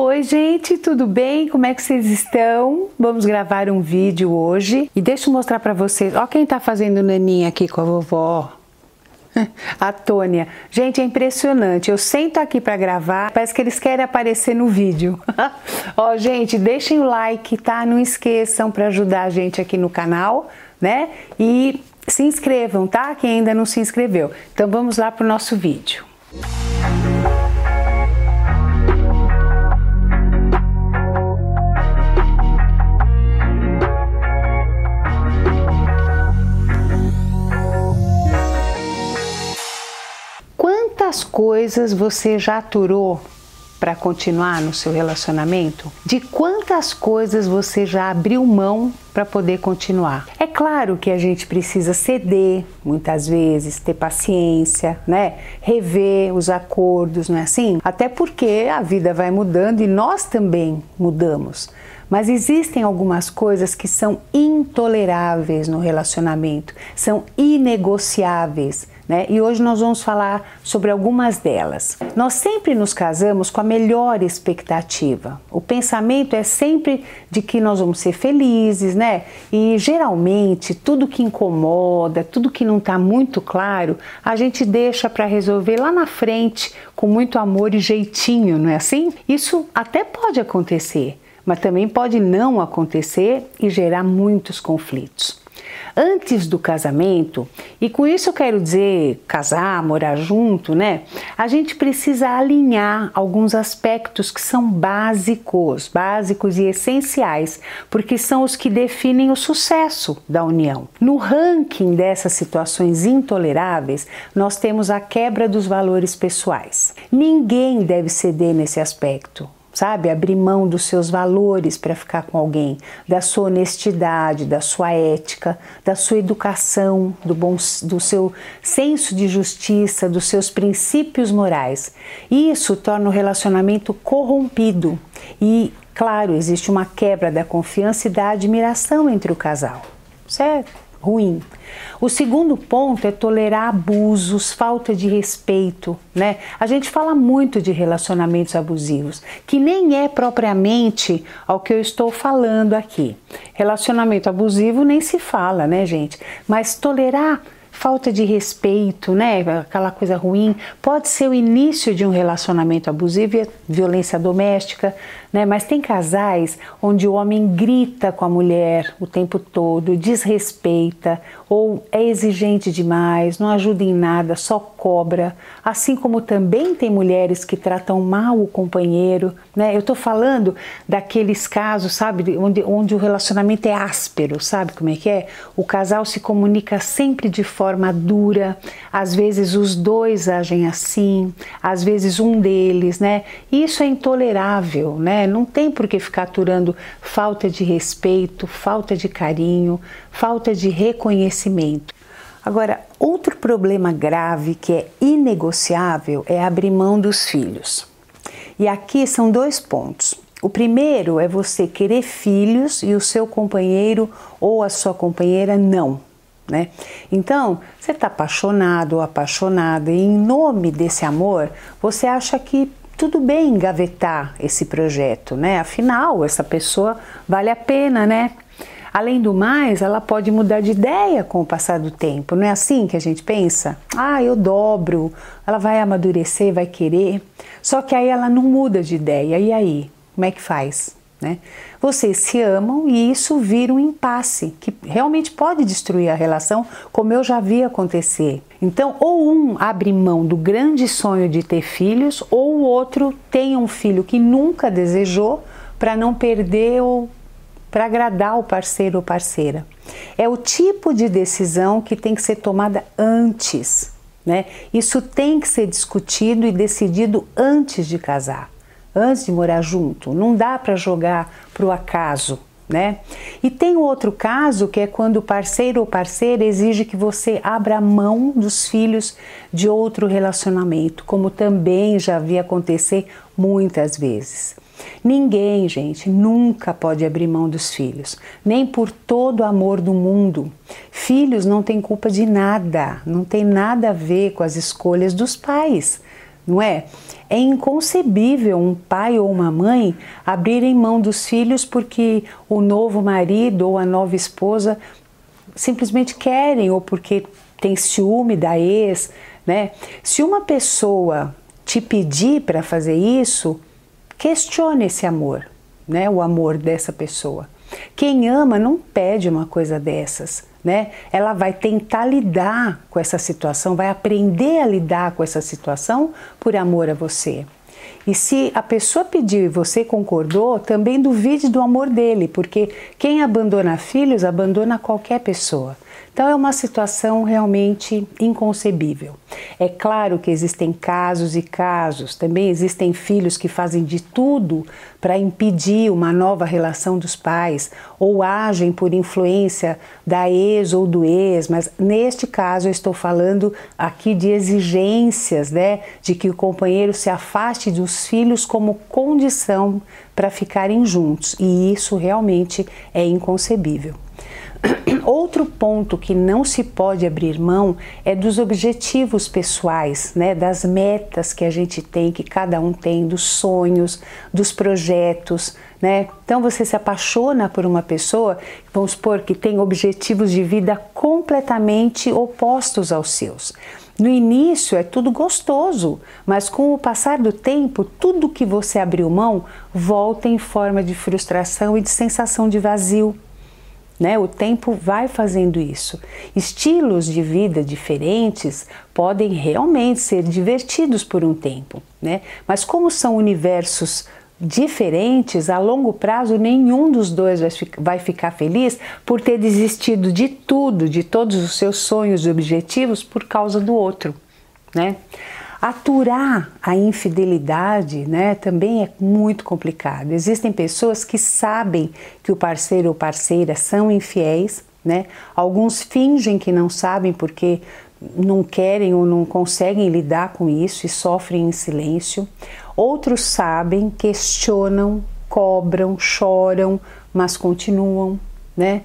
Oi, gente, tudo bem? Como é que vocês estão? Vamos gravar um vídeo hoje e deixa eu mostrar para vocês. Ó, quem tá fazendo naninha aqui com a vovó. A Tônia. Gente, é impressionante. Eu sento aqui para gravar, parece que eles querem aparecer no vídeo. Ó, gente, deixem o like, tá? Não esqueçam para ajudar a gente aqui no canal, né? E se inscrevam, tá? Quem ainda não se inscreveu. Então vamos lá pro nosso vídeo. Quantas coisas você já aturou para continuar no seu relacionamento? De quantas coisas você já abriu mão para poder continuar? É claro que a gente precisa ceder muitas vezes, ter paciência, né? Rever os acordos, não é assim? Até porque a vida vai mudando e nós também mudamos. Mas existem algumas coisas que são intoleráveis no relacionamento, são inegociáveis. Né? E hoje nós vamos falar sobre algumas delas. Nós sempre nos casamos com a melhor expectativa. O pensamento é sempre de que nós vamos ser felizes, né? E geralmente tudo que incomoda, tudo que não está muito claro, a gente deixa para resolver lá na frente com muito amor e jeitinho, não é assim? Isso até pode acontecer mas também pode não acontecer e gerar muitos conflitos. Antes do casamento, e com isso eu quero dizer casar, morar junto, né? A gente precisa alinhar alguns aspectos que são básicos, básicos e essenciais, porque são os que definem o sucesso da união. No ranking dessas situações intoleráveis, nós temos a quebra dos valores pessoais. Ninguém deve ceder nesse aspecto sabe? Abrir mão dos seus valores para ficar com alguém, da sua honestidade, da sua ética, da sua educação, do, bom, do seu senso de justiça, dos seus princípios morais. Isso torna o relacionamento corrompido e, claro, existe uma quebra da confiança e da admiração entre o casal, certo? Ruim. O segundo ponto é tolerar abusos, falta de respeito, né? A gente fala muito de relacionamentos abusivos, que nem é propriamente ao que eu estou falando aqui. Relacionamento abusivo nem se fala, né, gente? Mas tolerar falta de respeito, né? Aquela coisa ruim, pode ser o início de um relacionamento abusivo violência doméstica, né? Mas tem casais onde o homem grita com a mulher o tempo todo, desrespeita ou é exigente demais, não ajuda em nada, só cobra. Assim como também tem mulheres que tratam mal o companheiro, né? Eu tô falando daqueles casos, sabe, onde, onde o relacionamento é áspero, sabe como é que é? O casal se comunica sempre de forma dura, às vezes os dois agem assim, às vezes um deles, né? Isso é intolerável? Né? Não tem por que ficar aturando falta de respeito, falta de carinho, falta de reconhecimento. Agora, outro problema grave que é inegociável é abrir mão dos filhos. E aqui são dois pontos. O primeiro é você querer filhos e o seu companheiro ou a sua companheira não. Né? Então, você está apaixonado ou apaixonada e em nome desse amor, você acha que tudo bem engavetar esse projeto, né? Afinal, essa pessoa vale a pena, né? Além do mais, ela pode mudar de ideia com o passar do tempo, não é assim que a gente pensa? Ah, eu dobro, ela vai amadurecer, vai querer. Só que aí ela não muda de ideia, e aí? Como é que faz? Né? Vocês se amam e isso vira um impasse que realmente pode destruir a relação, como eu já vi acontecer. Então, ou um abre mão do grande sonho de ter filhos, ou o outro tem um filho que nunca desejou para não perder ou para agradar o parceiro ou parceira. É o tipo de decisão que tem que ser tomada antes. Né? Isso tem que ser discutido e decidido antes de casar antes de morar junto. Não dá para jogar para o acaso. Né? E tem outro caso que é quando o parceiro ou parceira exige que você abra mão dos filhos de outro relacionamento, como também já vi acontecer muitas vezes. Ninguém, gente, nunca pode abrir mão dos filhos, nem por todo o amor do mundo. Filhos não têm culpa de nada, não tem nada a ver com as escolhas dos pais não é? É inconcebível um pai ou uma mãe abrirem mão dos filhos porque o novo marido ou a nova esposa simplesmente querem ou porque tem ciúme da ex, né? Se uma pessoa te pedir para fazer isso, questione esse amor, né? O amor dessa pessoa. Quem ama não pede uma coisa dessas né? Ela vai tentar lidar com essa situação, vai aprender a lidar com essa situação por amor a você. E se a pessoa pediu e você concordou, também duvide do amor dele, porque quem abandona filhos abandona qualquer pessoa. Então é uma situação realmente inconcebível. É claro que existem casos e casos, também existem filhos que fazem de tudo para impedir uma nova relação dos pais ou agem por influência da ex ou do ex, mas neste caso eu estou falando aqui de exigências, né, de que o companheiro se afaste dos filhos como condição para ficarem juntos, e isso realmente é inconcebível. Outro ponto que não se pode abrir mão é dos objetivos pessoais, né, das metas que a gente tem, que cada um tem, dos sonhos, dos projetos, né? Então você se apaixona por uma pessoa, vamos supor que tem objetivos de vida completamente opostos aos seus. No início é tudo gostoso, mas com o passar do tempo, tudo que você abriu mão volta em forma de frustração e de sensação de vazio. Né? O tempo vai fazendo isso. Estilos de vida diferentes podem realmente ser divertidos por um tempo, né? mas como são universos diferentes, a longo prazo nenhum dos dois vai ficar feliz por ter desistido de tudo, de todos os seus sonhos e objetivos por causa do outro. Né? Aturar a infidelidade né, também é muito complicado. Existem pessoas que sabem que o parceiro ou parceira são infiéis, né? alguns fingem que não sabem porque não querem ou não conseguem lidar com isso e sofrem em silêncio. Outros sabem, questionam, cobram, choram, mas continuam, né?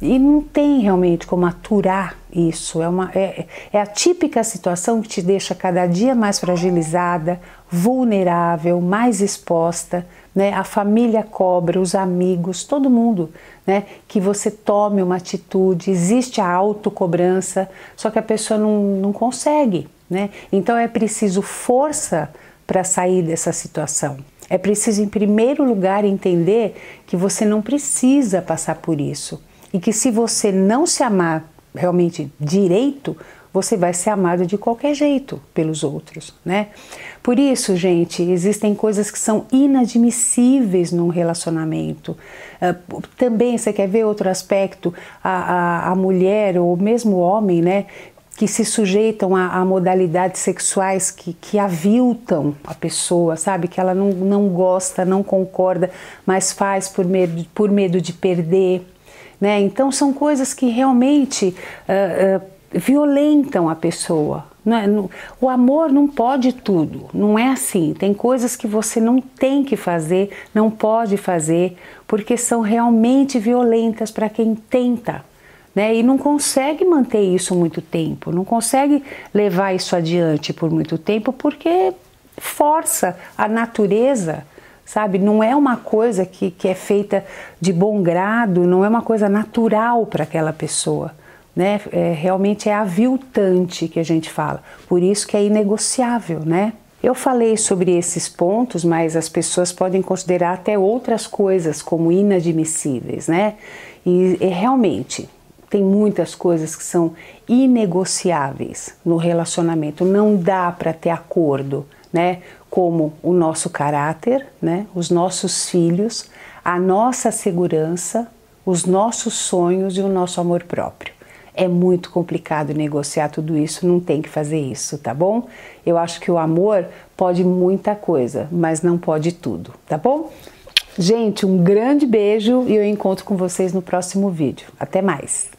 E não tem realmente como aturar isso. É, uma, é, é a típica situação que te deixa cada dia mais fragilizada, vulnerável, mais exposta. Né? A família cobra, os amigos, todo mundo, né? que você tome uma atitude. Existe a autocobrança, só que a pessoa não, não consegue. Né? Então é preciso força para sair dessa situação. É preciso, em primeiro lugar, entender que você não precisa passar por isso e que se você não se amar realmente direito, você vai ser amado de qualquer jeito pelos outros, né? Por isso, gente, existem coisas que são inadmissíveis num relacionamento. Uh, também, você quer ver outro aspecto? A, a, a mulher ou mesmo o homem, né? que se sujeitam a, a, modalidades sexuais que, que aviltam a pessoa, sabe? Que ela não, não gosta, não concorda, mas faz por medo, por medo de perder. Né? Então são coisas que realmente uh, uh, violentam a pessoa. É? O amor não pode tudo, não é assim. Tem coisas que você não tem que fazer, não pode fazer, porque são realmente violentas para quem tenta. Né? E não consegue manter isso muito tempo, não consegue levar isso adiante por muito tempo, porque força a natureza sabe? Não é uma coisa que, que é feita de bom grado, não é uma coisa natural para aquela pessoa. Né? É, realmente é aviltante que a gente fala, por isso que é inegociável, né? Eu falei sobre esses pontos, mas as pessoas podem considerar até outras coisas como inadmissíveis, né? E, e realmente tem muitas coisas que são inegociáveis no relacionamento, não dá para ter acordo, né? Como o nosso caráter, né, os nossos filhos, a nossa segurança, os nossos sonhos e o nosso amor próprio. É muito complicado negociar tudo isso, não tem que fazer isso, tá bom? Eu acho que o amor pode muita coisa, mas não pode tudo, tá bom? Gente, um grande beijo e eu encontro com vocês no próximo vídeo. Até mais!